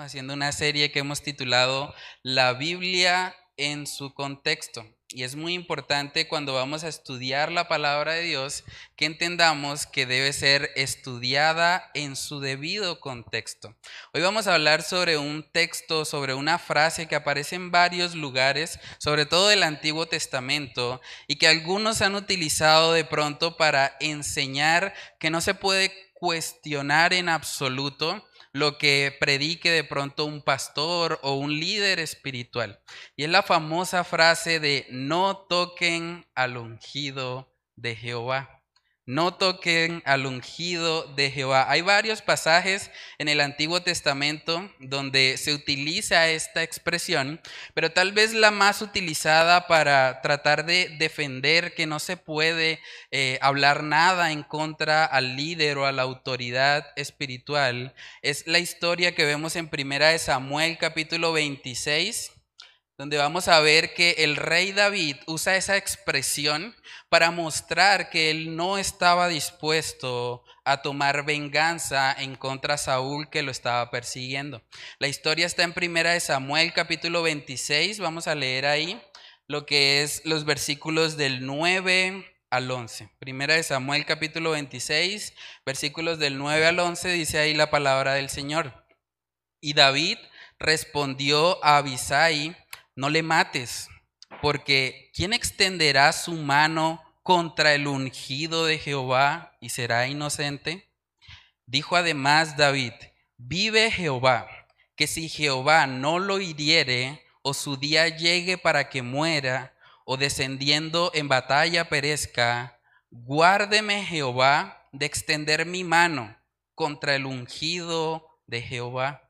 Haciendo una serie que hemos titulado La Biblia en su contexto. Y es muy importante cuando vamos a estudiar la palabra de Dios que entendamos que debe ser estudiada en su debido contexto. Hoy vamos a hablar sobre un texto, sobre una frase que aparece en varios lugares, sobre todo del Antiguo Testamento, y que algunos han utilizado de pronto para enseñar que no se puede cuestionar en absoluto lo que predique de pronto un pastor o un líder espiritual. Y es la famosa frase de no toquen al ungido de Jehová. No toquen al ungido de Jehová. Hay varios pasajes en el Antiguo Testamento donde se utiliza esta expresión, pero tal vez la más utilizada para tratar de defender que no se puede eh, hablar nada en contra al líder o a la autoridad espiritual es la historia que vemos en Primera de Samuel capítulo 26 donde vamos a ver que el rey David usa esa expresión para mostrar que él no estaba dispuesto a tomar venganza en contra de Saúl que lo estaba persiguiendo. La historia está en Primera de Samuel capítulo 26, vamos a leer ahí lo que es los versículos del 9 al 11. Primera de Samuel capítulo 26, versículos del 9 al 11 dice ahí la palabra del Señor. Y David respondió a Abisai, no le mates, porque ¿quién extenderá su mano contra el ungido de Jehová y será inocente? Dijo además David, vive Jehová, que si Jehová no lo hiriere, o su día llegue para que muera, o descendiendo en batalla perezca, guárdeme Jehová de extender mi mano contra el ungido de Jehová.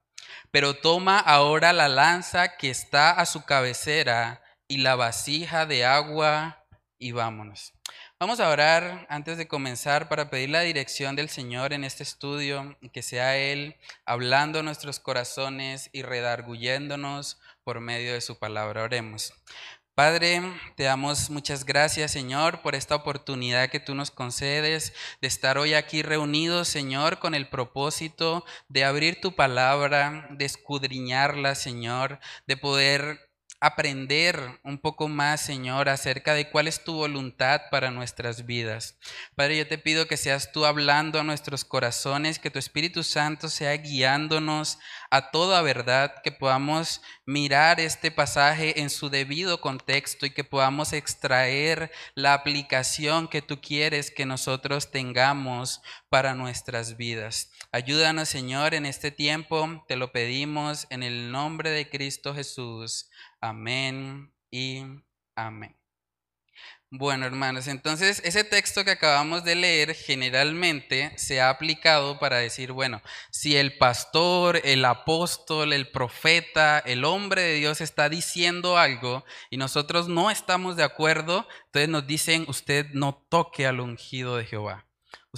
Pero toma ahora la lanza que está a su cabecera y la vasija de agua y vámonos. Vamos a orar antes de comenzar para pedir la dirección del Señor en este estudio que sea Él hablando nuestros corazones y redarguyéndonos por medio de su palabra. Oremos. Padre, te damos muchas gracias, Señor, por esta oportunidad que tú nos concedes de estar hoy aquí reunidos, Señor, con el propósito de abrir tu palabra, de escudriñarla, Señor, de poder aprender un poco más, Señor, acerca de cuál es tu voluntad para nuestras vidas. Padre, yo te pido que seas tú hablando a nuestros corazones, que tu Espíritu Santo sea guiándonos a toda verdad, que podamos mirar este pasaje en su debido contexto y que podamos extraer la aplicación que tú quieres que nosotros tengamos para nuestras vidas. Ayúdanos, Señor, en este tiempo, te lo pedimos en el nombre de Cristo Jesús. Amén y amén. Bueno, hermanos, entonces ese texto que acabamos de leer generalmente se ha aplicado para decir, bueno, si el pastor, el apóstol, el profeta, el hombre de Dios está diciendo algo y nosotros no estamos de acuerdo, entonces nos dicen, usted no toque al ungido de Jehová.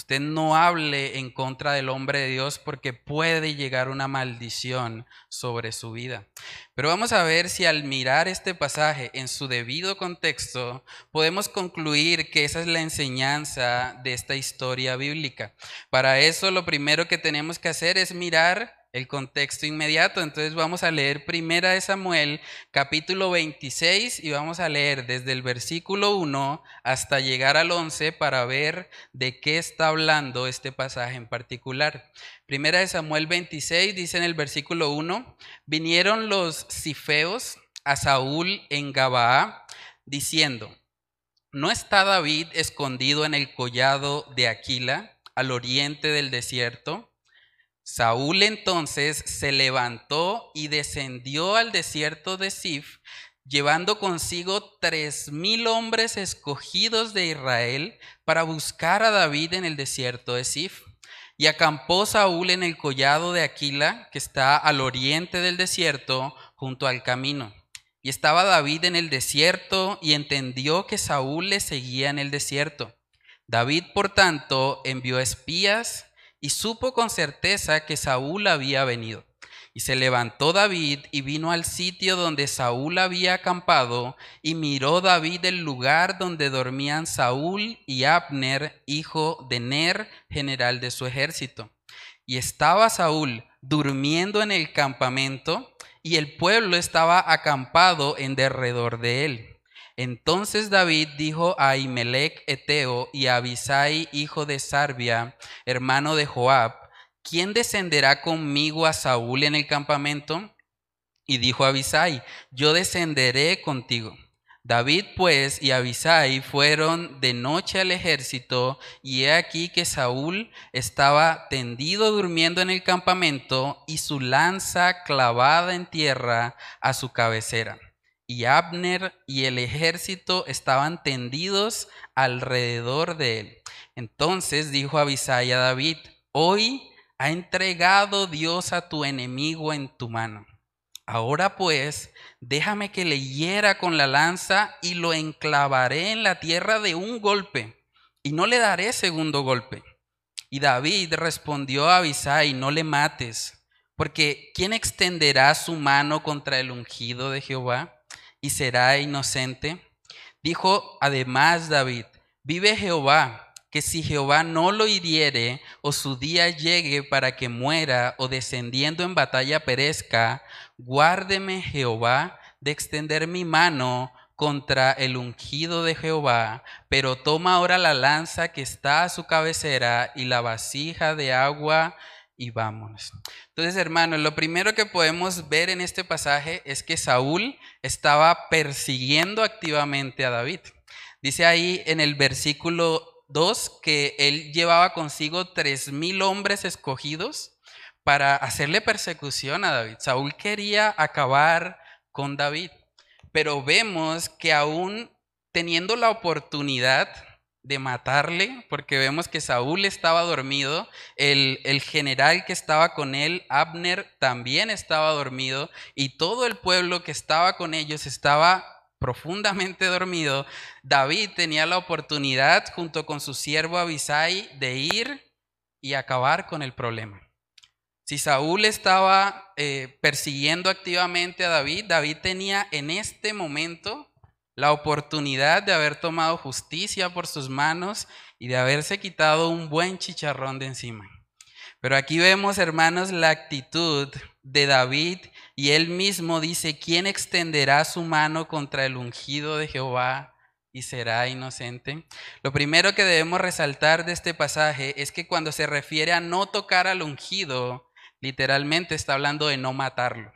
Usted no hable en contra del hombre de Dios porque puede llegar una maldición sobre su vida. Pero vamos a ver si al mirar este pasaje en su debido contexto podemos concluir que esa es la enseñanza de esta historia bíblica. Para eso lo primero que tenemos que hacer es mirar el contexto inmediato. Entonces vamos a leer Primera de Samuel, capítulo 26, y vamos a leer desde el versículo 1 hasta llegar al 11 para ver de qué está hablando este pasaje en particular. Primera de Samuel 26 dice en el versículo 1, vinieron los cifeos a Saúl en Gabaa, diciendo, ¿no está David escondido en el collado de Aquila, al oriente del desierto? Saúl entonces se levantó y descendió al desierto de Sif, llevando consigo tres mil hombres escogidos de Israel para buscar a David en el desierto de Sif. Y acampó Saúl en el collado de Aquila, que está al oriente del desierto, junto al camino. Y estaba David en el desierto y entendió que Saúl le seguía en el desierto. David, por tanto, envió espías y supo con certeza que Saúl había venido. Y se levantó David y vino al sitio donde Saúl había acampado, y miró David el lugar donde dormían Saúl y Abner, hijo de Ner, general de su ejército. Y estaba Saúl durmiendo en el campamento y el pueblo estaba acampado en derredor de él. Entonces David dijo a Imelec Eteo y a Abisai, hijo de Sarbia, hermano de Joab, ¿quién descenderá conmigo a Saúl en el campamento? Y dijo Abisai, yo descenderé contigo. David pues y Abisai fueron de noche al ejército, y he aquí que Saúl estaba tendido durmiendo en el campamento y su lanza clavada en tierra a su cabecera. Y Abner y el ejército estaban tendidos alrededor de él. Entonces dijo Abisai a David, hoy ha entregado Dios a tu enemigo en tu mano. Ahora pues, déjame que le hiera con la lanza y lo enclavaré en la tierra de un golpe, y no le daré segundo golpe. Y David respondió a Abisai, no le mates, porque ¿quién extenderá su mano contra el ungido de Jehová y será inocente? Dijo además David, vive Jehová que si Jehová no lo hiriere, o su día llegue para que muera, o descendiendo en batalla perezca, guárdeme Jehová de extender mi mano contra el ungido de Jehová, pero toma ahora la lanza que está a su cabecera y la vasija de agua y vámonos. Entonces, hermanos, lo primero que podemos ver en este pasaje es que Saúl estaba persiguiendo activamente a David. Dice ahí en el versículo Dos, que él llevaba consigo tres mil hombres escogidos para hacerle persecución a David. Saúl quería acabar con David, pero vemos que aún teniendo la oportunidad de matarle, porque vemos que Saúl estaba dormido, el, el, general que estaba con él, Abner, también estaba dormido, y todo el pueblo que estaba con ellos estaba profundamente dormido, David tenía la oportunidad junto con su siervo Abisai de ir y acabar con el problema. Si Saúl estaba eh, persiguiendo activamente a David, David tenía en este momento la oportunidad de haber tomado justicia por sus manos y de haberse quitado un buen chicharrón de encima. Pero aquí vemos, hermanos, la actitud de David y él mismo dice, ¿quién extenderá su mano contra el ungido de Jehová y será inocente? Lo primero que debemos resaltar de este pasaje es que cuando se refiere a no tocar al ungido, literalmente está hablando de no matarlo.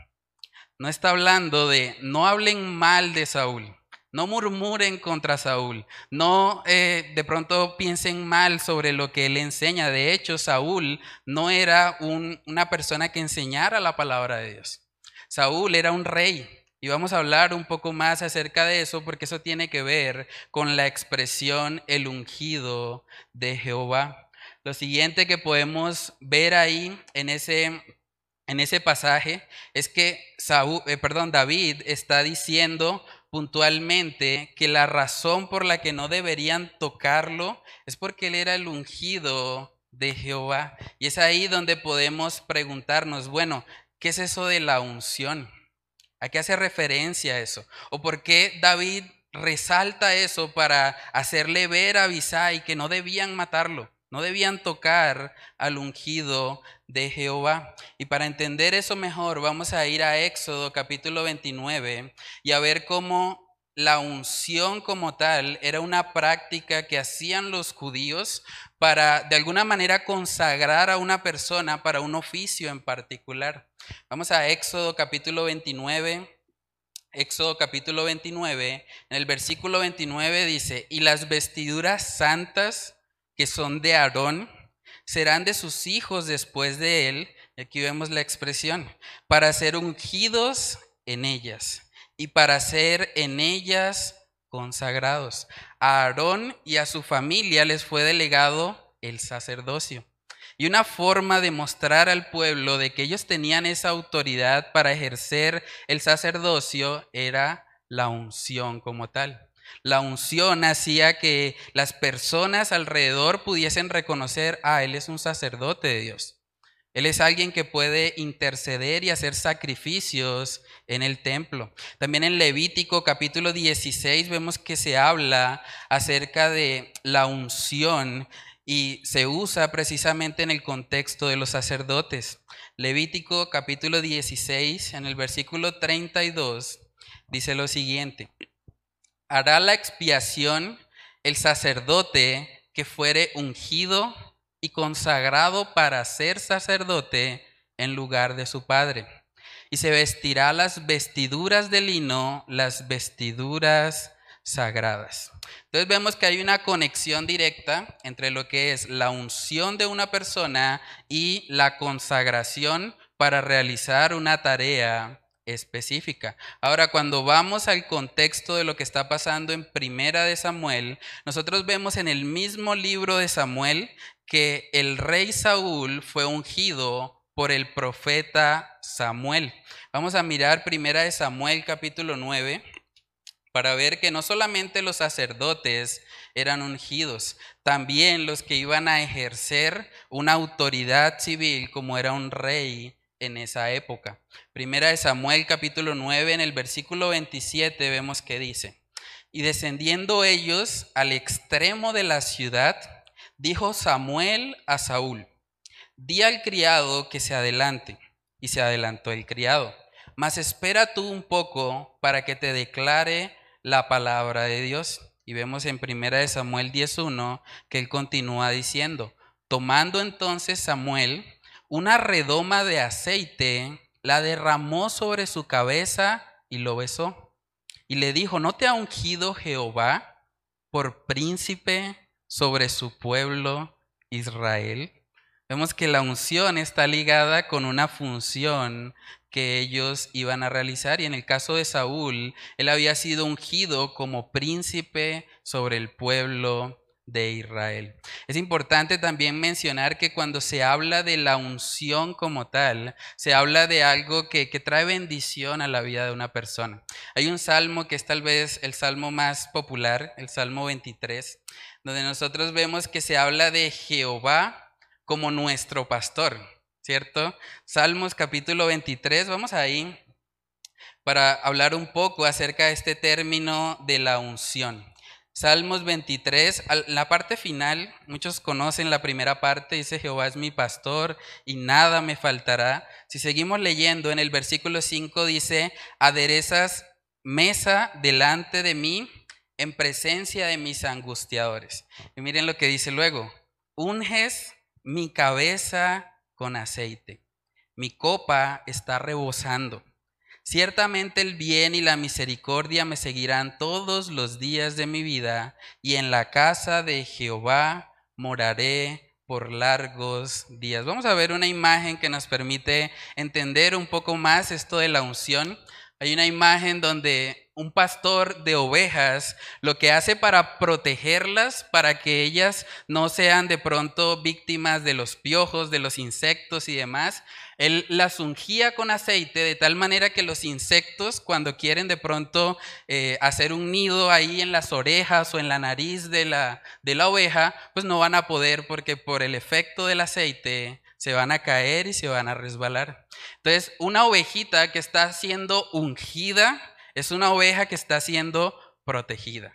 No está hablando de no hablen mal de Saúl. No murmuren contra Saúl. No eh, de pronto piensen mal sobre lo que él enseña. De hecho, Saúl no era una persona que enseñara la palabra de Dios. Saúl era un rey. Y vamos a hablar un poco más acerca de eso porque eso tiene que ver con la expresión el ungido de Jehová. Lo siguiente que podemos ver ahí en ese, en ese pasaje es que Saúl, eh, perdón, David está diciendo puntualmente que la razón por la que no deberían tocarlo es porque él era el ungido de Jehová. Y es ahí donde podemos preguntarnos, bueno, ¿Qué es eso de la unción? ¿A qué hace referencia eso? ¿O por qué David resalta eso para hacerle ver a Abisai que no debían matarlo, no debían tocar al ungido de Jehová? Y para entender eso mejor, vamos a ir a Éxodo capítulo 29 y a ver cómo la unción como tal era una práctica que hacían los judíos para de alguna manera consagrar a una persona para un oficio en particular. Vamos a Éxodo capítulo 29. Éxodo capítulo 29, en el versículo 29 dice, y las vestiduras santas que son de Aarón serán de sus hijos después de él, aquí vemos la expresión, para ser ungidos en ellas y para ser en ellas consagrados. A Aarón y a su familia les fue delegado el sacerdocio. Y una forma de mostrar al pueblo de que ellos tenían esa autoridad para ejercer el sacerdocio era la unción como tal. La unción hacía que las personas alrededor pudiesen reconocer, ah, Él es un sacerdote de Dios. Él es alguien que puede interceder y hacer sacrificios en el templo. También en Levítico capítulo 16 vemos que se habla acerca de la unción y se usa precisamente en el contexto de los sacerdotes. Levítico capítulo 16, en el versículo 32, dice lo siguiente, hará la expiación el sacerdote que fuere ungido y consagrado para ser sacerdote en lugar de su padre. Y se vestirá las vestiduras de lino, las vestiduras sagradas. Entonces vemos que hay una conexión directa entre lo que es la unción de una persona y la consagración para realizar una tarea específica. Ahora, cuando vamos al contexto de lo que está pasando en Primera de Samuel, nosotros vemos en el mismo libro de Samuel que el rey Saúl fue ungido por el profeta Samuel. Vamos a mirar Primera de Samuel capítulo 9 para ver que no solamente los sacerdotes eran ungidos, también los que iban a ejercer una autoridad civil como era un rey en esa época. Primera de Samuel capítulo 9 en el versículo 27 vemos que dice, y descendiendo ellos al extremo de la ciudad, dijo Samuel a Saúl, di al criado que se adelante. Y se adelantó el criado. Mas espera tú un poco para que te declare la palabra de Dios. Y vemos en primera de Samuel 10.1 que él continúa diciendo, tomando entonces Samuel una redoma de aceite, la derramó sobre su cabeza y lo besó. Y le dijo, ¿no te ha ungido Jehová por príncipe sobre su pueblo Israel? Vemos que la unción está ligada con una función que ellos iban a realizar y en el caso de Saúl, él había sido ungido como príncipe sobre el pueblo de Israel. Es importante también mencionar que cuando se habla de la unción como tal, se habla de algo que, que, trae bendición a la vida de una persona. Hay un salmo que es tal vez el salmo más popular, el Salmo 23, donde nosotros vemos que se habla de Jehová como nuestro pastor, ¿cierto? Salmos capítulo 23, vamos ahí para hablar un poco acerca de este término de la unción. Salmos 23, la parte final, muchos conocen la primera parte, dice Jehová es mi pastor y nada me faltará. Si seguimos leyendo en el versículo 5 dice, aderezas mesa delante de mí en presencia de mis angustiadores. Y miren lo que dice luego, unges mi cabeza con aceite, mi copa está rebosando. Ciertamente el bien y la misericordia me seguirán todos los días de mi vida, y en la casa de Jehová moraré por largos días. Vamos a ver una imagen que nos permite entender un poco más esto de la unción. Hay una imagen donde un pastor de ovejas lo que hace para protegerlas, para que ellas no sean de pronto víctimas de los piojos, de los insectos y demás, él las ungía con aceite de tal manera que los insectos cuando quieren de pronto eh, hacer un nido ahí en las orejas o en la nariz de la, de la oveja, pues no van a poder porque por el efecto del aceite se van a caer y se van a resbalar. Entonces, una ovejita que está siendo ungida, es una oveja que está siendo protegida.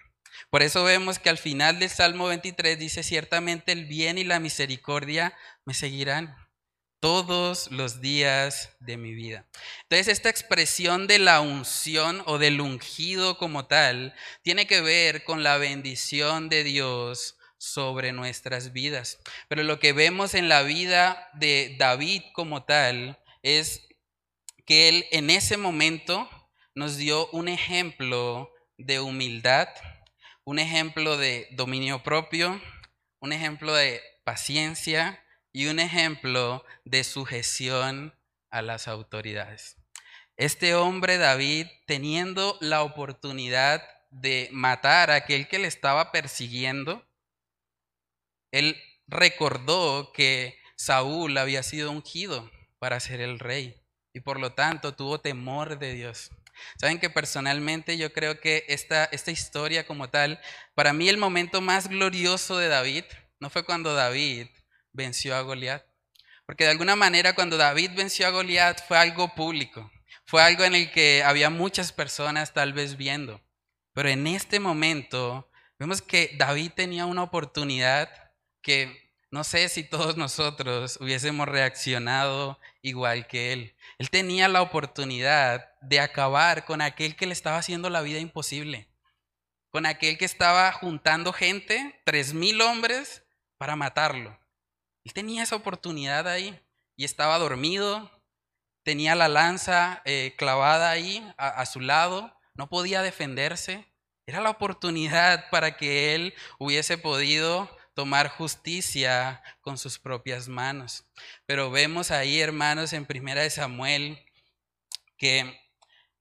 Por eso vemos que al final del Salmo 23 dice, ciertamente el bien y la misericordia me seguirán todos los días de mi vida. Entonces, esta expresión de la unción o del ungido como tal tiene que ver con la bendición de Dios sobre nuestras vidas. Pero lo que vemos en la vida de David como tal es que él en ese momento nos dio un ejemplo de humildad, un ejemplo de dominio propio, un ejemplo de paciencia y un ejemplo de sujeción a las autoridades. Este hombre David, teniendo la oportunidad de matar a aquel que le estaba persiguiendo, él recordó que Saúl había sido ungido para ser el rey y por lo tanto tuvo temor de Dios. Saben que personalmente yo creo que esta, esta historia como tal, para mí el momento más glorioso de David no fue cuando David venció a Goliat. Porque de alguna manera cuando David venció a Goliat fue algo público, fue algo en el que había muchas personas tal vez viendo. Pero en este momento vemos que David tenía una oportunidad que no sé si todos nosotros hubiésemos reaccionado igual que él. Él tenía la oportunidad de acabar con aquel que le estaba haciendo la vida imposible, con aquel que estaba juntando gente, tres mil hombres, para matarlo. Él tenía esa oportunidad ahí y estaba dormido, tenía la lanza eh, clavada ahí a su lado, no podía defenderse. Era la oportunidad para que él hubiese podido tomar justicia con sus propias manos. Pero vemos ahí, hermanos, en Primera de Samuel, que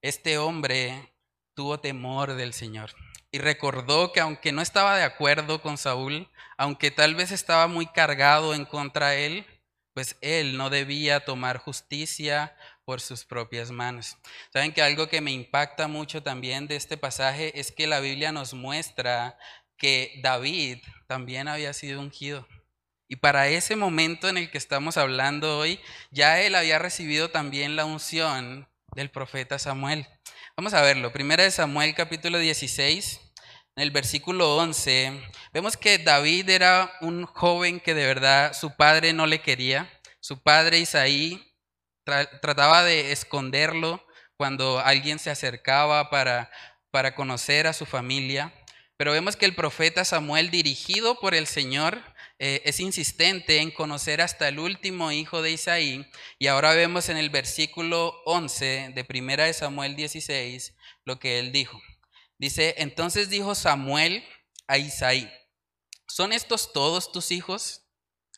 este hombre tuvo temor del Señor y recordó que aunque no estaba de acuerdo con Saúl, aunque tal vez estaba muy cargado en contra él, pues él no debía tomar justicia por sus propias manos. Saben que algo que me impacta mucho también de este pasaje es que la Biblia nos muestra que David también había sido ungido. Y para ese momento en el que estamos hablando hoy, ya él había recibido también la unción del profeta Samuel. Vamos a verlo. Primera de Samuel capítulo 16, en el versículo 11, vemos que David era un joven que de verdad su padre no le quería. Su padre Isaí trataba de esconderlo cuando alguien se acercaba para, para conocer a su familia. Pero vemos que el profeta Samuel, dirigido por el Señor, eh, es insistente en conocer hasta el último hijo de Isaí. Y ahora vemos en el versículo 11 de Primera de Samuel 16 lo que él dijo. Dice, entonces dijo Samuel a Isaí, ¿son estos todos tus hijos?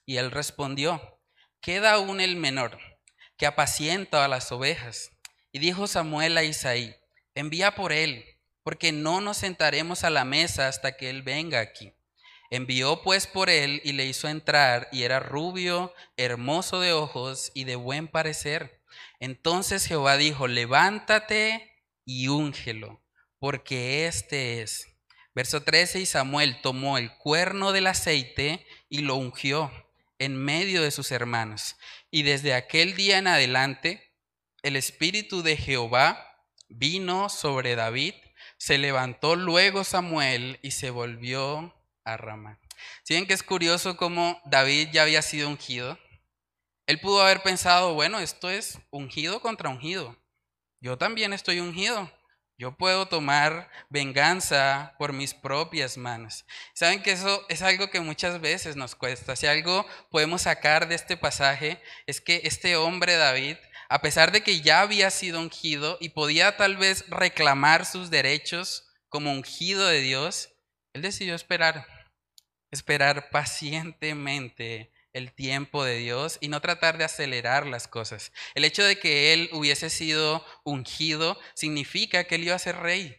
Y él respondió, queda aún el menor, que apacienta a las ovejas. Y dijo Samuel a Isaí, envía por él porque no nos sentaremos a la mesa hasta que Él venga aquí. Envió pues por él y le hizo entrar, y era rubio, hermoso de ojos y de buen parecer. Entonces Jehová dijo, levántate y úngelo, porque este es. Verso 13, y Samuel tomó el cuerno del aceite y lo ungió en medio de sus hermanos. Y desde aquel día en adelante, el Espíritu de Jehová vino sobre David se levantó luego Samuel y se volvió a Ramá. Si ven que es curioso cómo David ya había sido ungido, él pudo haber pensado, bueno, esto es ungido contra ungido. Yo también estoy ungido. Yo puedo tomar venganza por mis propias manos. Saben que eso es algo que muchas veces nos cuesta. Si algo podemos sacar de este pasaje es que este hombre David a pesar de que ya había sido ungido y podía tal vez reclamar sus derechos como ungido de Dios, él decidió esperar, esperar pacientemente el tiempo de Dios y no tratar de acelerar las cosas. El hecho de que él hubiese sido ungido significa que él iba a ser rey.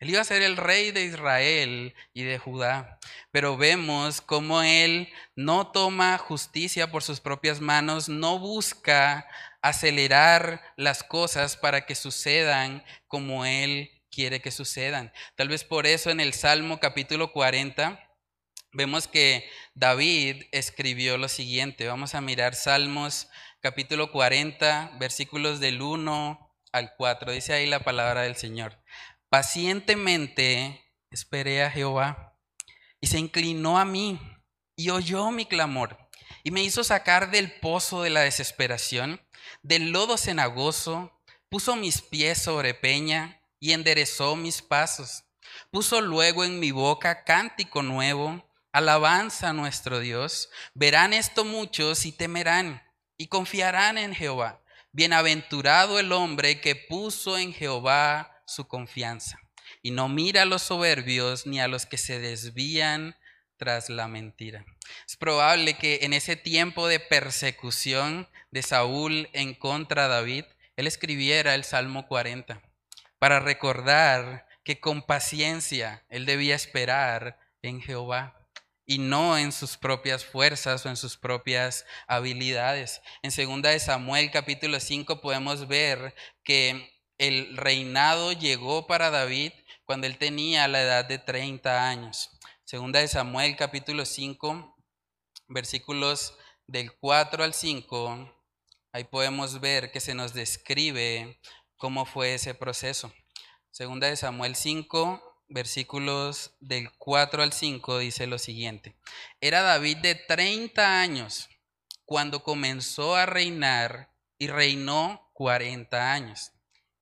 Él iba a ser el rey de Israel y de Judá. Pero vemos cómo él no toma justicia por sus propias manos, no busca acelerar las cosas para que sucedan como Él quiere que sucedan. Tal vez por eso en el Salmo capítulo 40 vemos que David escribió lo siguiente. Vamos a mirar Salmos capítulo 40, versículos del 1 al 4. Dice ahí la palabra del Señor. Pacientemente esperé a Jehová y se inclinó a mí y oyó mi clamor y me hizo sacar del pozo de la desesperación del lodo cenagoso, puso mis pies sobre peña y enderezó mis pasos. Puso luego en mi boca cántico nuevo, alabanza a nuestro Dios. Verán esto muchos y temerán y confiarán en Jehová. Bienaventurado el hombre que puso en Jehová su confianza y no mira a los soberbios ni a los que se desvían tras la mentira. Es probable que en ese tiempo de persecución de Saúl en contra de David, él escribiera el Salmo 40 para recordar que con paciencia él debía esperar en Jehová y no en sus propias fuerzas o en sus propias habilidades. En segunda de Samuel capítulo 5 podemos ver que el reinado llegó para David cuando él tenía la edad de 30 años. Segunda de Samuel capítulo 5, versículos del 4 al 5, ahí podemos ver que se nos describe cómo fue ese proceso. Segunda de Samuel 5, versículos del 4 al 5, dice lo siguiente. Era David de 30 años cuando comenzó a reinar y reinó 40 años.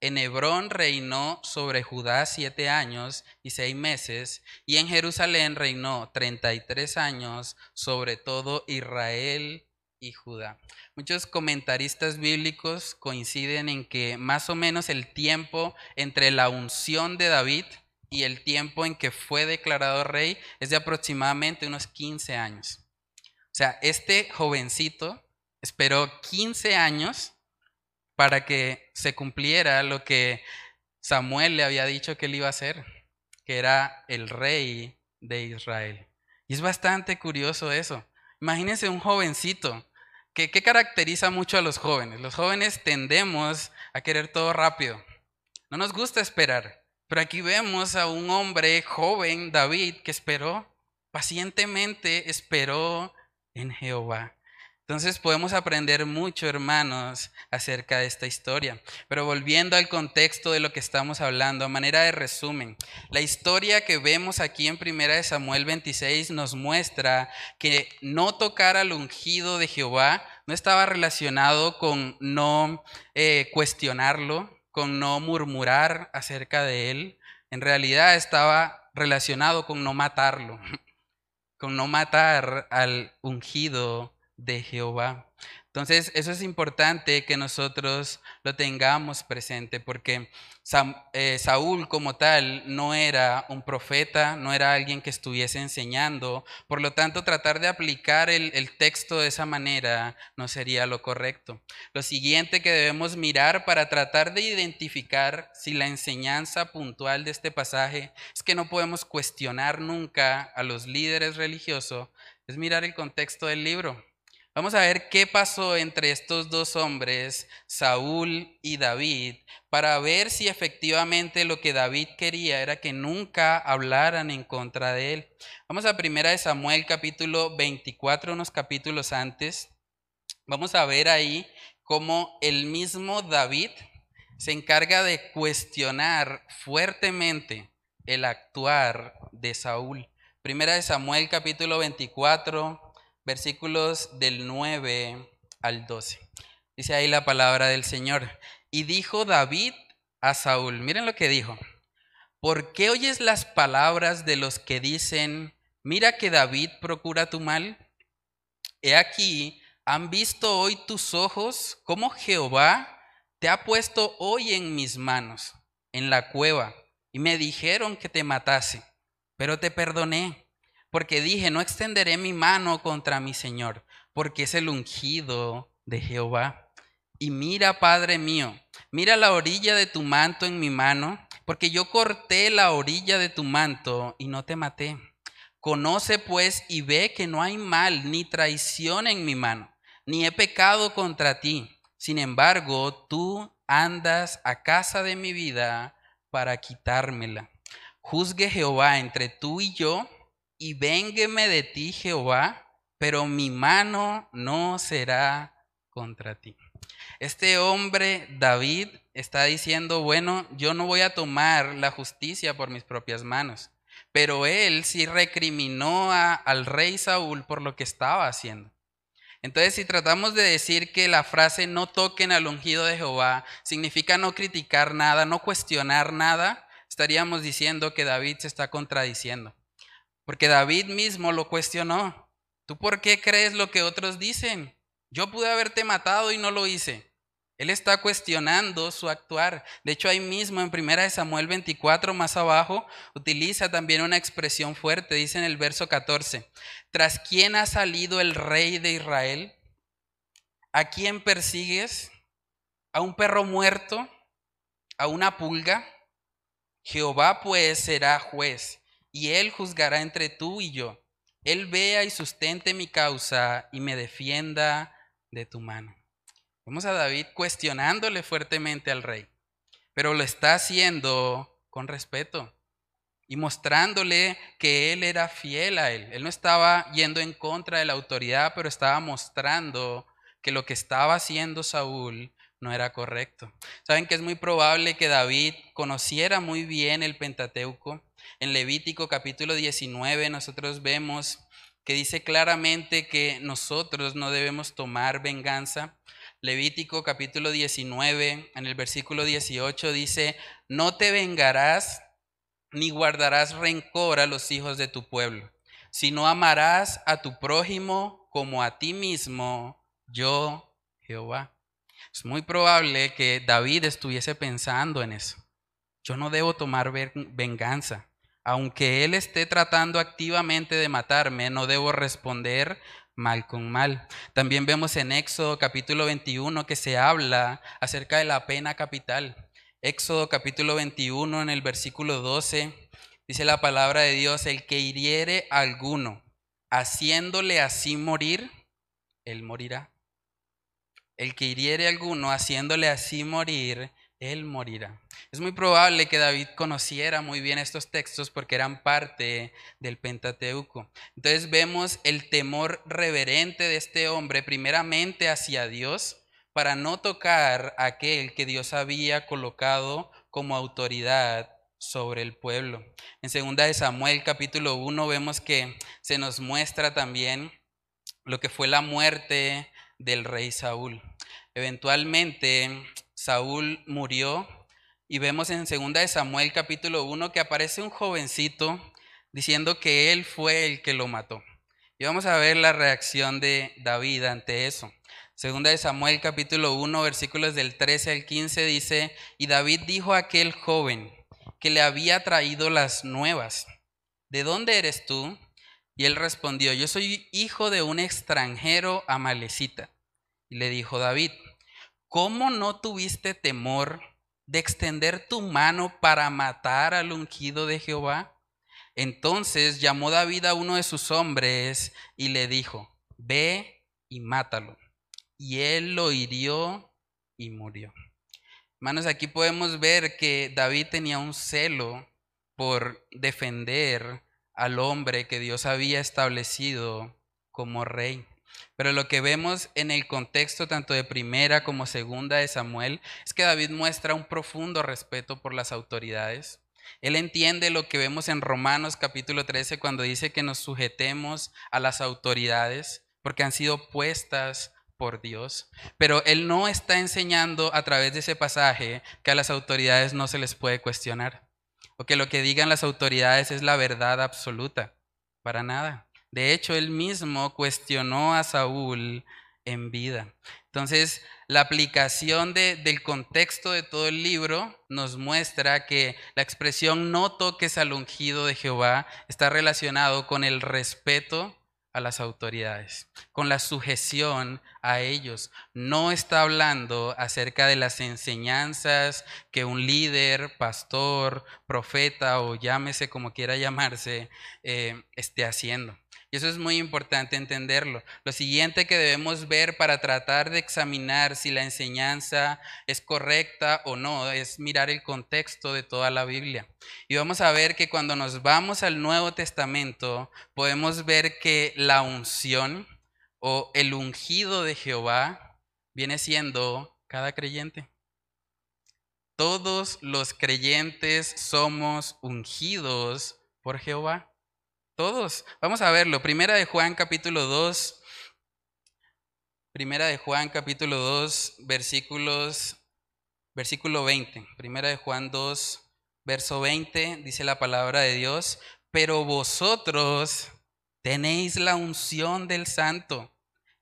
En Hebrón reinó sobre Judá siete años y seis meses, y en Jerusalén reinó treinta y tres años sobre todo Israel y Judá. Muchos comentaristas bíblicos coinciden en que más o menos el tiempo entre la unción de David y el tiempo en que fue declarado rey es de aproximadamente unos 15 años. O sea, este jovencito esperó 15 años para que se cumpliera lo que Samuel le había dicho que él iba a hacer, que era el rey de Israel. Y es bastante curioso eso. Imagínense un jovencito. que ¿Qué caracteriza mucho a los jóvenes? Los jóvenes tendemos a querer todo rápido. No nos gusta esperar. Pero aquí vemos a un hombre joven, David, que esperó, pacientemente esperó en Jehová. Entonces podemos aprender mucho, hermanos, acerca de esta historia. Pero volviendo al contexto de lo que estamos hablando, a manera de resumen, la historia que vemos aquí en Primera de Samuel 26 nos muestra que no tocar al ungido de Jehová no estaba relacionado con no eh, cuestionarlo, con no murmurar acerca de él. En realidad estaba relacionado con no matarlo, con no matar al ungido de Jehová. Entonces, eso es importante que nosotros lo tengamos presente, porque eh, Saúl como tal no era un profeta, no era alguien que estuviese enseñando, por lo tanto, tratar de aplicar el, el texto de esa manera no sería lo correcto. Lo siguiente que debemos mirar para tratar de identificar si la enseñanza puntual de este pasaje es que no podemos cuestionar nunca a los líderes religiosos, es mirar el contexto del libro. Vamos a ver qué pasó entre estos dos hombres, Saúl y David, para ver si efectivamente lo que David quería era que nunca hablaran en contra de él. Vamos a primera de Samuel capítulo 24, unos capítulos antes. Vamos a ver ahí cómo el mismo David se encarga de cuestionar fuertemente el actuar de Saúl. Primera de Samuel capítulo 24 versículos del 9 al 12. Dice ahí la palabra del Señor. Y dijo David a Saúl, miren lo que dijo, ¿por qué oyes las palabras de los que dicen, mira que David procura tu mal? He aquí, han visto hoy tus ojos cómo Jehová te ha puesto hoy en mis manos, en la cueva, y me dijeron que te matase, pero te perdoné porque dije, no extenderé mi mano contra mi Señor, porque es el ungido de Jehová. Y mira, Padre mío, mira la orilla de tu manto en mi mano, porque yo corté la orilla de tu manto y no te maté. Conoce pues y ve que no hay mal ni traición en mi mano, ni he pecado contra ti. Sin embargo, tú andas a casa de mi vida para quitármela. Juzgue Jehová entre tú y yo y véngueme de ti, Jehová, pero mi mano no será contra ti. Este hombre, David, está diciendo, bueno, yo no voy a tomar la justicia por mis propias manos, pero él sí recriminó al rey Saúl por lo que estaba haciendo. Entonces, si tratamos de decir que la frase no toquen al ungido de Jehová significa no criticar nada, no cuestionar nada, estaríamos diciendo que David se está contradiciendo. Porque David mismo lo cuestionó. ¿Tú por qué crees lo que otros dicen? Yo pude haberte matado y no lo hice. Él está cuestionando su actuar. De hecho, ahí mismo en 1 Samuel 24, más abajo, utiliza también una expresión fuerte. Dice en el verso 14, ¿tras quién ha salido el rey de Israel? ¿A quién persigues? ¿A un perro muerto? ¿A una pulga? Jehová pues será juez y él juzgará entre tú y yo. Él vea y sustente mi causa y me defienda de tu mano. Vemos a David cuestionándole fuertemente al rey, pero lo está haciendo con respeto y mostrándole que él era fiel a él. Él no estaba yendo en contra de la autoridad, pero estaba mostrando que lo que estaba haciendo Saúl no era correcto. Saben que es muy probable que David conociera muy bien el Pentateuco. En Levítico capítulo 19 nosotros vemos que dice claramente que nosotros no debemos tomar venganza. Levítico capítulo 19, en el versículo 18 dice, no te vengarás ni guardarás rencor a los hijos de tu pueblo, sino amarás a tu prójimo como a ti mismo, yo Jehová. Es muy probable que David estuviese pensando en eso. Yo no debo tomar venganza. Aunque él esté tratando activamente de matarme, no debo responder mal con mal. También vemos en Éxodo capítulo 21 que se habla acerca de la pena capital. Éxodo capítulo 21 en el versículo 12 dice la palabra de Dios, el que hiriere a alguno, haciéndole así morir, él morirá. El que hiriere a alguno, haciéndole así morir, él morirá. Es muy probable que David conociera muy bien estos textos porque eran parte del Pentateuco. Entonces vemos el temor reverente de este hombre primeramente hacia Dios para no tocar a aquel que Dios había colocado como autoridad sobre el pueblo. En segunda de Samuel capítulo 1 vemos que se nos muestra también lo que fue la muerte del rey Saúl. Eventualmente Saúl murió y vemos en segunda de Samuel capítulo 1 que aparece un jovencito diciendo que él fue el que lo mató. Y vamos a ver la reacción de David ante eso. Segunda de Samuel capítulo 1 versículos del 13 al 15 dice, y David dijo a aquel joven que le había traído las nuevas, ¿de dónde eres tú? Y él respondió, yo soy hijo de un extranjero amalecita. Y le dijo David, ¿cómo no tuviste temor de extender tu mano para matar al ungido de Jehová? Entonces llamó David a uno de sus hombres y le dijo, ve y mátalo. Y él lo hirió y murió. Hermanos, aquí podemos ver que David tenía un celo por defender al hombre que Dios había establecido como rey. Pero lo que vemos en el contexto tanto de primera como segunda de Samuel es que David muestra un profundo respeto por las autoridades. Él entiende lo que vemos en Romanos capítulo 13 cuando dice que nos sujetemos a las autoridades porque han sido puestas por Dios. Pero él no está enseñando a través de ese pasaje que a las autoridades no se les puede cuestionar o que lo que digan las autoridades es la verdad absoluta. Para nada. De hecho, él mismo cuestionó a Saúl en vida. Entonces, la aplicación del contexto de todo el libro nos muestra que la expresión no toques al ungido de Jehová está relacionado con el respeto a las autoridades, con la sujeción a ellos. No está hablando acerca de las enseñanzas que un líder, pastor, profeta o llámese como quiera llamarse, eh, esté haciendo. Y eso es muy importante entenderlo. Lo siguiente que debemos ver para tratar de examinar si la enseñanza es correcta o no es mirar el contexto de toda la Biblia. Y vamos a ver que cuando nos vamos al Nuevo Testamento, podemos ver que la unción o el ungido de Jehová viene siendo cada creyente. Todos los creyentes somos ungidos por Jehová. Todos. Vamos a verlo. Primera de Juan capítulo 2. Primera de Juan capítulo 2, versículos, versículo 20. Primera de Juan 2, verso 20, dice la palabra de Dios, pero vosotros tenéis la unción del santo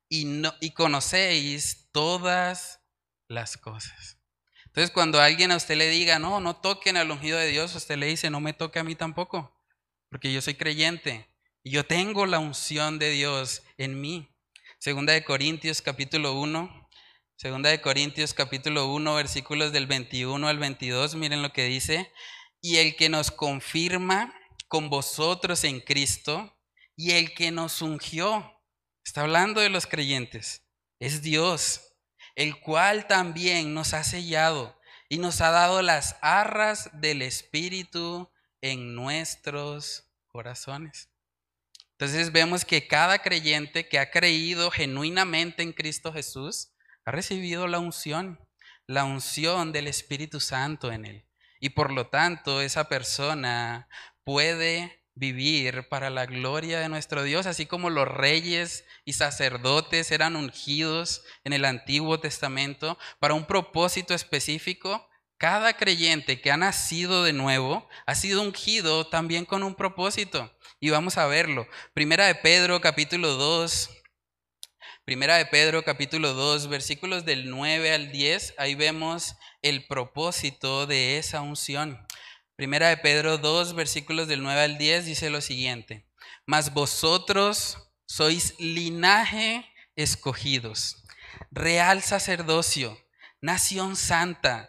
y, no, y conocéis todas las cosas. Entonces cuando alguien a usted le diga, no, no toquen al ungido de Dios, usted le dice, no me toque a mí tampoco porque yo soy creyente y yo tengo la unción de Dios en mí. Segunda de Corintios capítulo 1, Segunda de Corintios capítulo 1, versículos del 21 al 22, miren lo que dice, y el que nos confirma con vosotros en Cristo y el que nos ungió, está hablando de los creyentes, es Dios, el cual también nos ha sellado y nos ha dado las arras del Espíritu en nuestros corazones. Entonces vemos que cada creyente que ha creído genuinamente en Cristo Jesús ha recibido la unción. la unción del Espíritu Santo en él. Y por lo tanto, esa persona puede vivir para la gloria de nuestro Dios, así como los reyes y sacerdotes eran ungidos en el Antiguo Testamento para un propósito específico. Cada creyente que ha nacido de nuevo ha sido ungido también con un propósito. Y vamos a verlo. Primera de Pedro capítulo 2. Primera de Pedro capítulo 2, versículos del 9 al 10. Ahí vemos el propósito de esa unción. Primera de Pedro 2, versículos del 9 al 10 dice lo siguiente. Mas vosotros sois linaje escogidos, real sacerdocio, nación santa,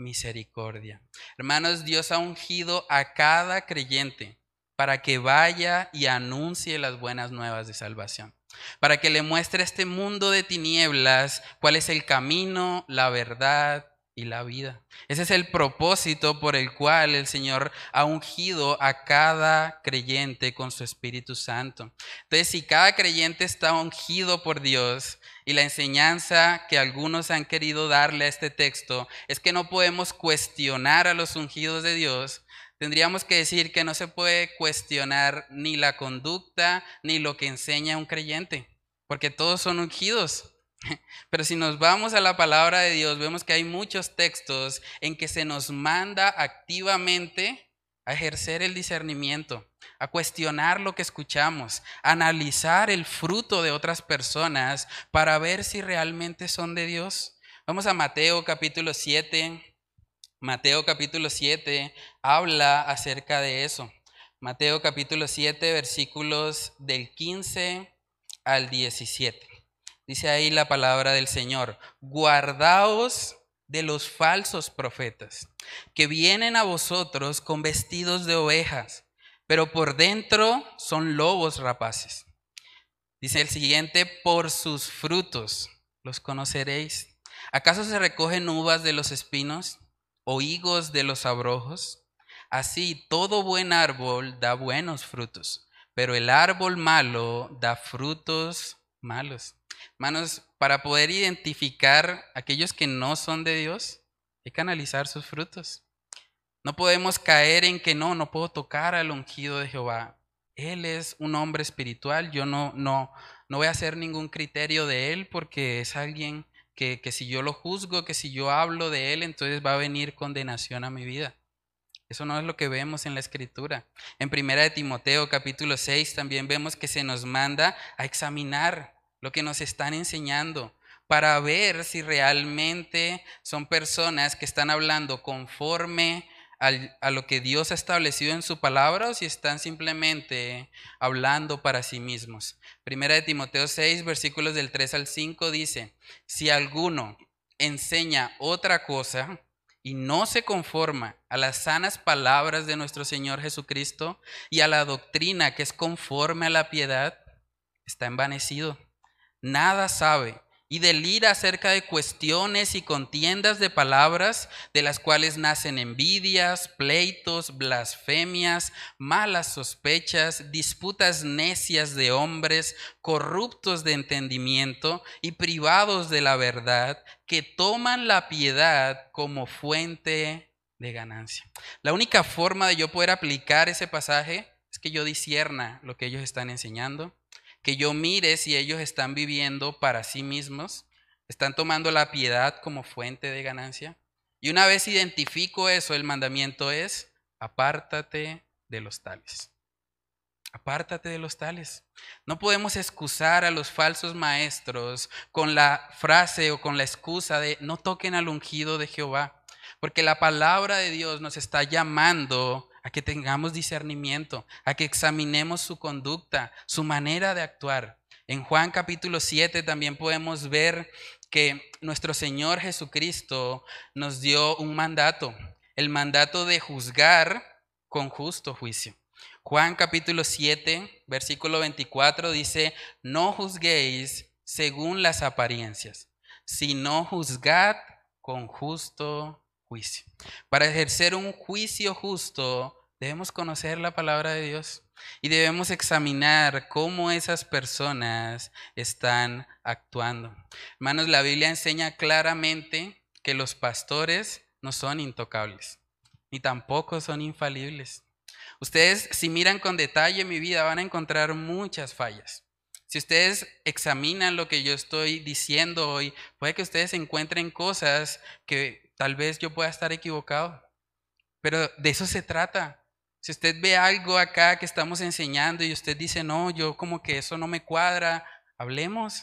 misericordia. Hermanos, Dios ha ungido a cada creyente para que vaya y anuncie las buenas nuevas de salvación, para que le muestre a este mundo de tinieblas cuál es el camino, la verdad y la vida. Ese es el propósito por el cual el Señor ha ungido a cada creyente con su Espíritu Santo. Entonces, si cada creyente está ungido por Dios y la enseñanza que algunos han querido darle a este texto es que no podemos cuestionar a los ungidos de Dios, tendríamos que decir que no se puede cuestionar ni la conducta ni lo que enseña un creyente, porque todos son ungidos. Pero si nos vamos a la palabra de Dios, vemos que hay muchos textos en que se nos manda activamente a ejercer el discernimiento, a cuestionar lo que escuchamos, a analizar el fruto de otras personas para ver si realmente son de Dios. Vamos a Mateo capítulo 7. Mateo capítulo 7 habla acerca de eso. Mateo capítulo 7 versículos del 15 al 17. Dice ahí la palabra del Señor, guardaos de los falsos profetas, que vienen a vosotros con vestidos de ovejas, pero por dentro son lobos rapaces. Dice el siguiente, por sus frutos los conoceréis. ¿Acaso se recogen uvas de los espinos o higos de los abrojos? Así, todo buen árbol da buenos frutos, pero el árbol malo da frutos malos. Hermanos, para poder identificar aquellos que no son de Dios, hay que analizar sus frutos. No podemos caer en que no, no puedo tocar al ungido de Jehová. Él es un hombre espiritual, yo no, no, no voy a hacer ningún criterio de él porque es alguien que, que si yo lo juzgo, que si yo hablo de él, entonces va a venir condenación a mi vida. Eso no es lo que vemos en la escritura. En primera de Timoteo capítulo 6 también vemos que se nos manda a examinar lo que nos están enseñando, para ver si realmente son personas que están hablando conforme a lo que Dios ha establecido en su palabra o si están simplemente hablando para sí mismos. Primera de Timoteo 6, versículos del 3 al 5 dice, si alguno enseña otra cosa y no se conforma a las sanas palabras de nuestro Señor Jesucristo y a la doctrina que es conforme a la piedad, está envanecido. Nada sabe y delira acerca de cuestiones y contiendas de palabras, de las cuales nacen envidias, pleitos, blasfemias, malas sospechas, disputas necias de hombres, corruptos de entendimiento y privados de la verdad, que toman la piedad como fuente de ganancia. La única forma de yo poder aplicar ese pasaje es que yo disierna lo que ellos están enseñando que yo mire si ellos están viviendo para sí mismos, están tomando la piedad como fuente de ganancia. Y una vez identifico eso, el mandamiento es, apártate de los tales. Apártate de los tales. No podemos excusar a los falsos maestros con la frase o con la excusa de no toquen al ungido de Jehová, porque la palabra de Dios nos está llamando a que tengamos discernimiento, a que examinemos su conducta, su manera de actuar. En Juan capítulo 7 también podemos ver que nuestro Señor Jesucristo nos dio un mandato, el mandato de juzgar con justo juicio. Juan capítulo 7, versículo 24 dice, no juzguéis según las apariencias, sino juzgad con justo juicio. Para ejercer un juicio justo, debemos conocer la palabra de Dios y debemos examinar cómo esas personas están actuando. Hermanos, la Biblia enseña claramente que los pastores no son intocables, ni tampoco son infalibles. Ustedes, si miran con detalle mi vida, van a encontrar muchas fallas. Si ustedes examinan lo que yo estoy diciendo hoy, puede que ustedes encuentren cosas que tal vez yo pueda estar equivocado. Pero de eso se trata. Si usted ve algo acá que estamos enseñando y usted dice, no, yo como que eso no me cuadra, hablemos.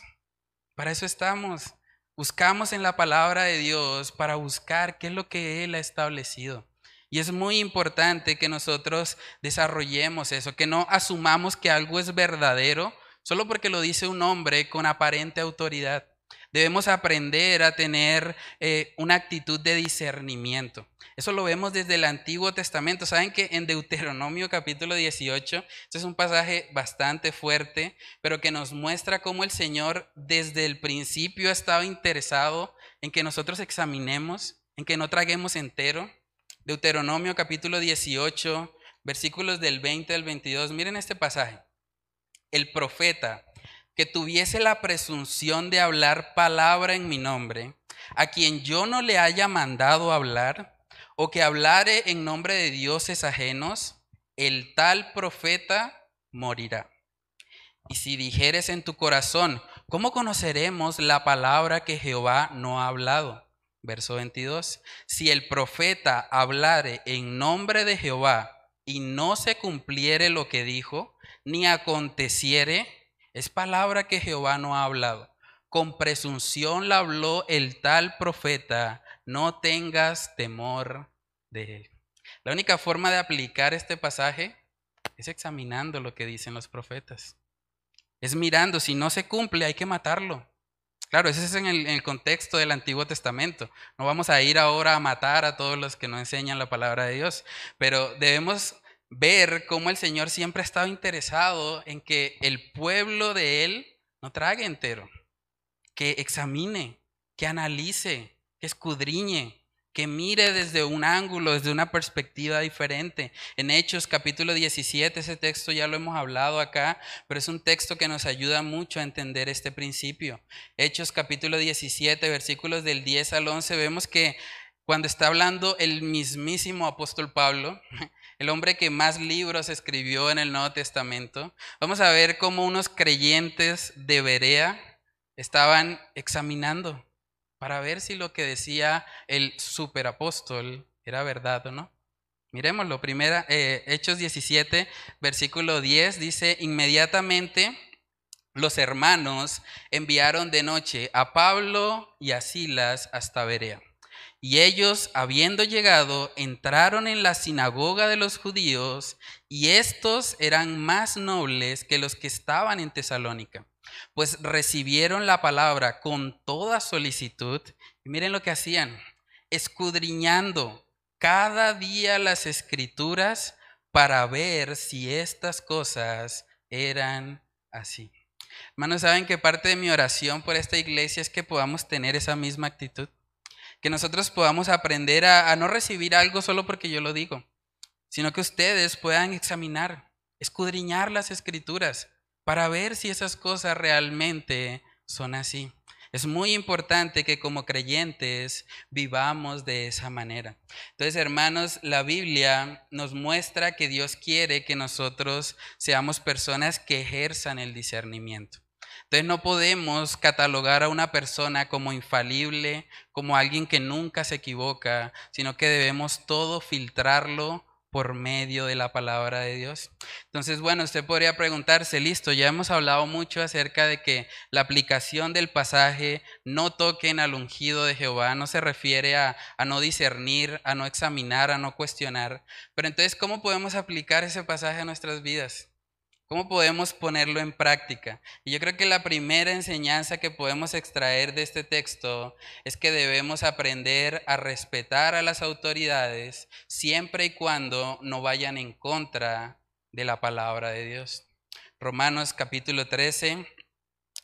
Para eso estamos. Buscamos en la palabra de Dios para buscar qué es lo que Él ha establecido. Y es muy importante que nosotros desarrollemos eso, que no asumamos que algo es verdadero solo porque lo dice un hombre con aparente autoridad. Debemos aprender a tener eh, una actitud de discernimiento. Eso lo vemos desde el Antiguo Testamento. Saben que en Deuteronomio capítulo 18, este es un pasaje bastante fuerte, pero que nos muestra cómo el Señor desde el principio ha estado interesado en que nosotros examinemos, en que no traguemos entero, Deuteronomio capítulo 18, versículos del 20 al 22. Miren este pasaje. El profeta que tuviese la presunción de hablar palabra en mi nombre, a quien yo no le haya mandado hablar, o que hablare en nombre de dioses ajenos, el tal profeta morirá. Y si dijeres en tu corazón, ¿cómo conoceremos la palabra que Jehová no ha hablado? Verso 22. Si el profeta hablare en nombre de Jehová y no se cumpliere lo que dijo, ni aconteciere, es palabra que Jehová no ha hablado. Con presunción la habló el tal profeta, no tengas temor de él. La única forma de aplicar este pasaje es examinando lo que dicen los profetas. Es mirando, si no se cumple hay que matarlo. Claro, ese es en el, contexto del Antiguo Testamento. No vamos a ir ahora a matar a todos los que no enseñan la palabra de Dios, pero debemos ver cómo el Señor siempre ha estado interesado en que el pueblo de Él no trague entero, que examine, que analice, que escudriñe, que mire desde un ángulo, desde una perspectiva diferente. En Hechos capítulo 17, ese texto ya lo hemos hablado acá, pero es un texto que nos ayuda mucho a entender este principio. Hechos capítulo 17, versículos del 10 al 11, vemos que cuando está hablando el mismísimo apóstol Pablo, el hombre que más libros escribió en el Nuevo Testamento, vamos a ver cómo unos creyentes de Berea estaban examinando para ver si lo que decía el superapóstol era verdad o no. Miremoslo, primera, eh, Hechos 17, versículo 10, dice, inmediatamente los hermanos enviaron de noche a Pablo y a Silas hasta Berea. Y ellos, habiendo llegado, entraron en la sinagoga de los judíos, y estos eran más nobles que los que estaban en Tesalónica pues recibieron la palabra con toda solicitud. Y miren lo que hacían, escudriñando cada día las escrituras para ver si estas cosas eran así. Hermanos, ¿saben que parte de mi oración por esta iglesia es que podamos tener esa misma actitud? Que nosotros podamos aprender a, no recibir algo solo porque yo lo digo, sino que ustedes puedan examinar, escudriñar las escrituras para ver si esas cosas realmente son así. Es muy importante que como creyentes vivamos de esa manera. Entonces, hermanos, la Biblia nos muestra que Dios quiere que nosotros seamos personas que ejerzan el discernimiento. Entonces no podemos catalogar a una persona como infalible, como alguien que nunca se equivoca, sino que debemos todo filtrarlo por medio de la palabra de Dios. Entonces, bueno, usted podría preguntarse, listo, ya hemos hablado mucho acerca de que la aplicación del pasaje no toquen al ungido de Jehová, no se refiere a, a no discernir, a no examinar, a no cuestionar. Pero entonces, ¿cómo podemos aplicar ese pasaje a nuestras vidas? ¿Cómo podemos ponerlo en práctica? Y yo creo que la primera enseñanza que podemos extraer de este texto es que debemos aprender a respetar a las autoridades siempre y cuando no vayan en contra de la palabra de Dios. Romanos capítulo 13,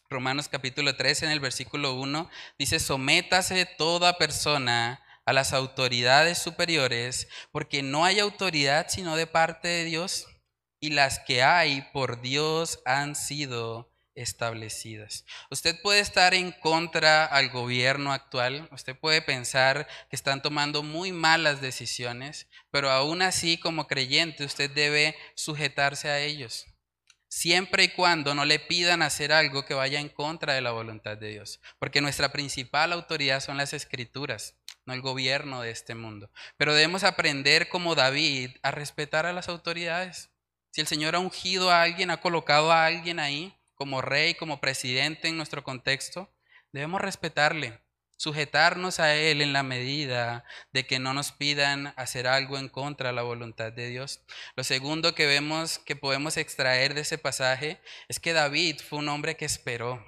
Romanos capítulo 13 en el versículo 1 dice, sométase toda persona a las autoridades superiores, porque no hay autoridad sino de parte de Dios y las que hay por Dios han sido establecidas. Usted puede estar en contra al gobierno actual, usted puede pensar que están tomando muy malas decisiones, pero aún así como creyente usted debe sujetarse a ellos, siempre y cuando no le pidan hacer algo que vaya en contra de la voluntad de Dios, porque nuestra principal autoridad son las escrituras, no el gobierno de este mundo. Pero debemos aprender como David a respetar a las autoridades. Si el Señor ha ungido a alguien, ha colocado a alguien ahí como rey, como presidente en nuestro contexto, debemos respetarle, sujetarnos a Él en la medida de que no nos pidan hacer algo en contra de la voluntad de Dios. Lo segundo que vemos que podemos extraer de ese pasaje es que David fue un hombre que esperó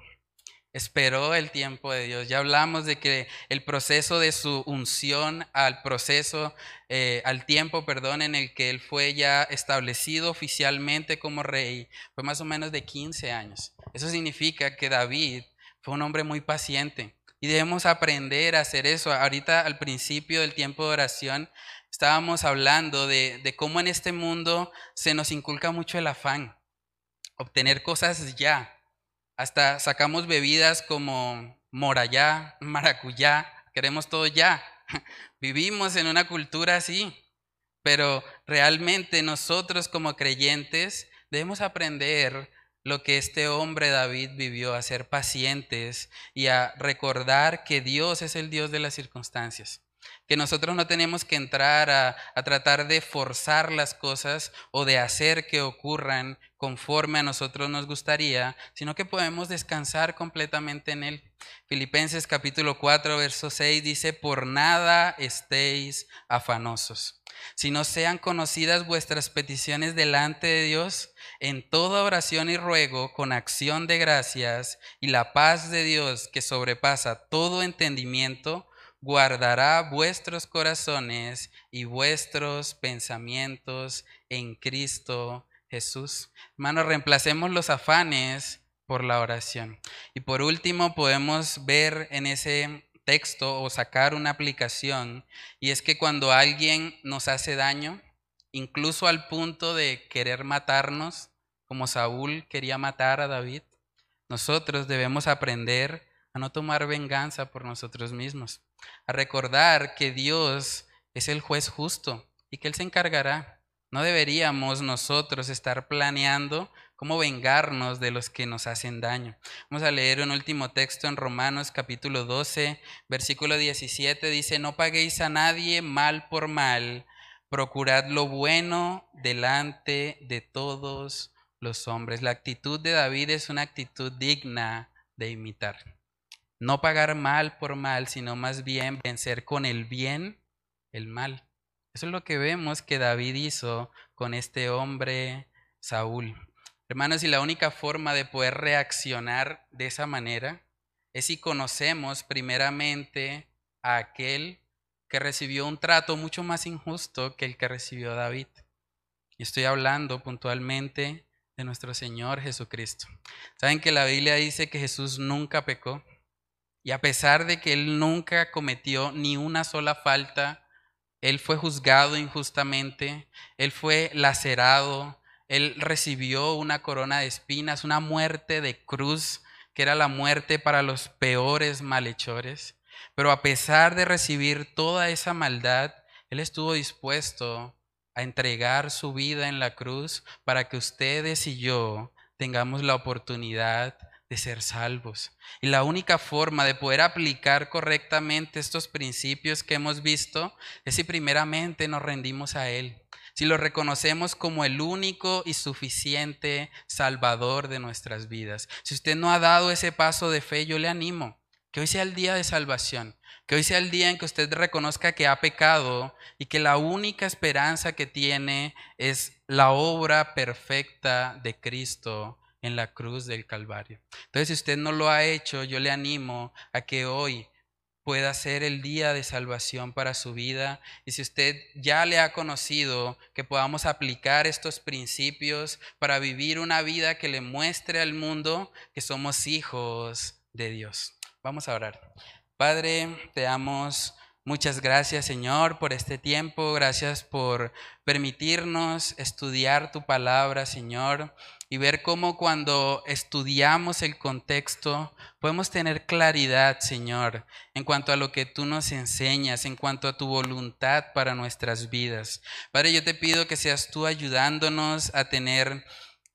esperó el tiempo de Dios. Ya hablamos de que el proceso de su unción al proceso, eh, al tiempo, perdón, en el que él fue ya establecido oficialmente como rey, fue más o menos de 15 años. Eso significa que David fue un hombre muy paciente y debemos aprender a hacer eso. Ahorita al principio del tiempo de oración estábamos hablando de, de cómo en este mundo se nos inculca mucho el afán, obtener cosas ya hasta sacamos bebidas como morayá, maracuyá, queremos todo ya. Vivimos en una cultura así, pero realmente nosotros como creyentes debemos aprender lo que este hombre David vivió, a ser pacientes y a recordar que Dios es el Dios de las circunstancias que nosotros no tenemos que entrar a, tratar de forzar las cosas o de hacer que ocurran conforme a nosotros nos gustaría, sino que podemos descansar completamente en Él. Filipenses capítulo 4, verso 6 dice, por nada estéis afanosos, sino sean conocidas vuestras peticiones delante de Dios en toda oración y ruego con acción de gracias, y la paz de Dios que sobrepasa todo entendimiento, guardará vuestros corazones y vuestros pensamientos en Cristo Jesús. Hermanos, reemplacemos los afanes por la oración. Y por último, podemos ver en ese texto o sacar una aplicación, y es que cuando alguien nos hace daño, incluso al punto de querer matarnos, como Saúl quería matar a David, nosotros debemos aprender a no tomar venganza por nosotros mismos, a recordar que Dios es el juez justo y que Él se encargará. No deberíamos nosotros estar planeando cómo vengarnos de los que nos hacen daño. Vamos a leer un último texto en Romanos capítulo 12, versículo 17. Dice, no paguéis a nadie mal por mal, procurad lo bueno delante de todos los hombres. La actitud de David es una actitud digna de imitar. No pagar mal por mal, sino más bien vencer con el bien el mal. Eso es lo que vemos que David hizo con este hombre Saúl. Hermanos, y la única forma de poder reaccionar de esa manera es si conocemos primeramente a aquel que recibió un trato mucho más injusto que el que recibió David. Y estoy hablando puntualmente de nuestro Señor Jesucristo. ¿Saben que la Biblia dice que Jesús nunca pecó? Y a pesar de que él nunca cometió ni una sola falta, él fue juzgado injustamente, él fue lacerado, él recibió una corona de espinas, una muerte de cruz, que era la muerte para los peores malhechores. Pero a pesar de recibir toda esa maldad, él estuvo dispuesto a entregar su vida en la cruz para que ustedes y yo tengamos la oportunidad de ser salvos. Y la única forma de poder aplicar correctamente estos principios que hemos visto es si primeramente nos rendimos a Él, si lo reconocemos como el único y suficiente Salvador de nuestras vidas. Si usted no ha dado ese paso de fe, yo le animo que hoy sea el día de salvación. Que hoy sea el día en que usted reconozca que ha pecado y que la única esperanza que tiene es la obra perfecta de Cristo en la cruz del Calvario. Entonces, si usted no lo ha hecho, yo le animo a que hoy pueda ser el día de salvación para su vida. Y si usted ya le ha conocido, que podamos aplicar estos principios para vivir una vida que le muestre al mundo que somos hijos de Dios. Vamos a orar. Padre, te damos muchas gracias, Señor, por este tiempo. Gracias por permitirnos estudiar tu palabra, Señor y ver cómo cuando estudiamos el contexto podemos tener claridad, Señor, en cuanto a lo que tú nos enseñas, en cuanto a tu voluntad para nuestras vidas. Padre, yo te pido que seas tú ayudándonos a tener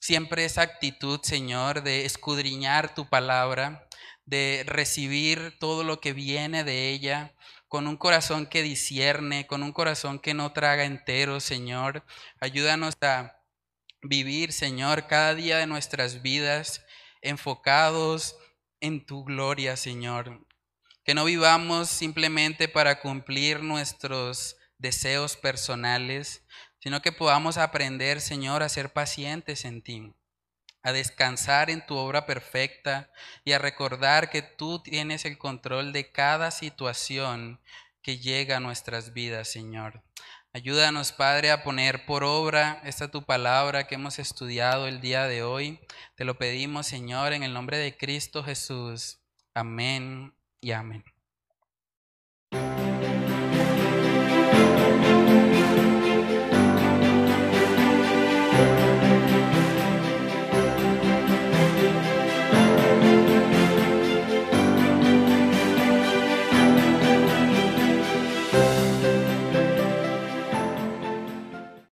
siempre esa actitud, Señor, de escudriñar tu palabra, de recibir todo lo que viene de ella con un corazón que discierne, con un corazón que no traga entero, Señor. Ayúdanos a vivir, Señor, cada día de nuestras vidas enfocados en tu gloria, Señor. Que no vivamos simplemente para cumplir nuestros deseos personales, sino que podamos aprender, Señor, a ser pacientes en ti, a descansar en tu obra perfecta y a recordar que tú tienes el control de cada situación que llega a nuestras vidas, Señor. Ayúdanos, Padre, a poner por obra esta tu palabra que hemos estudiado el día de hoy. Te lo pedimos, Señor, en el nombre de Cristo Jesús. Amén y amén.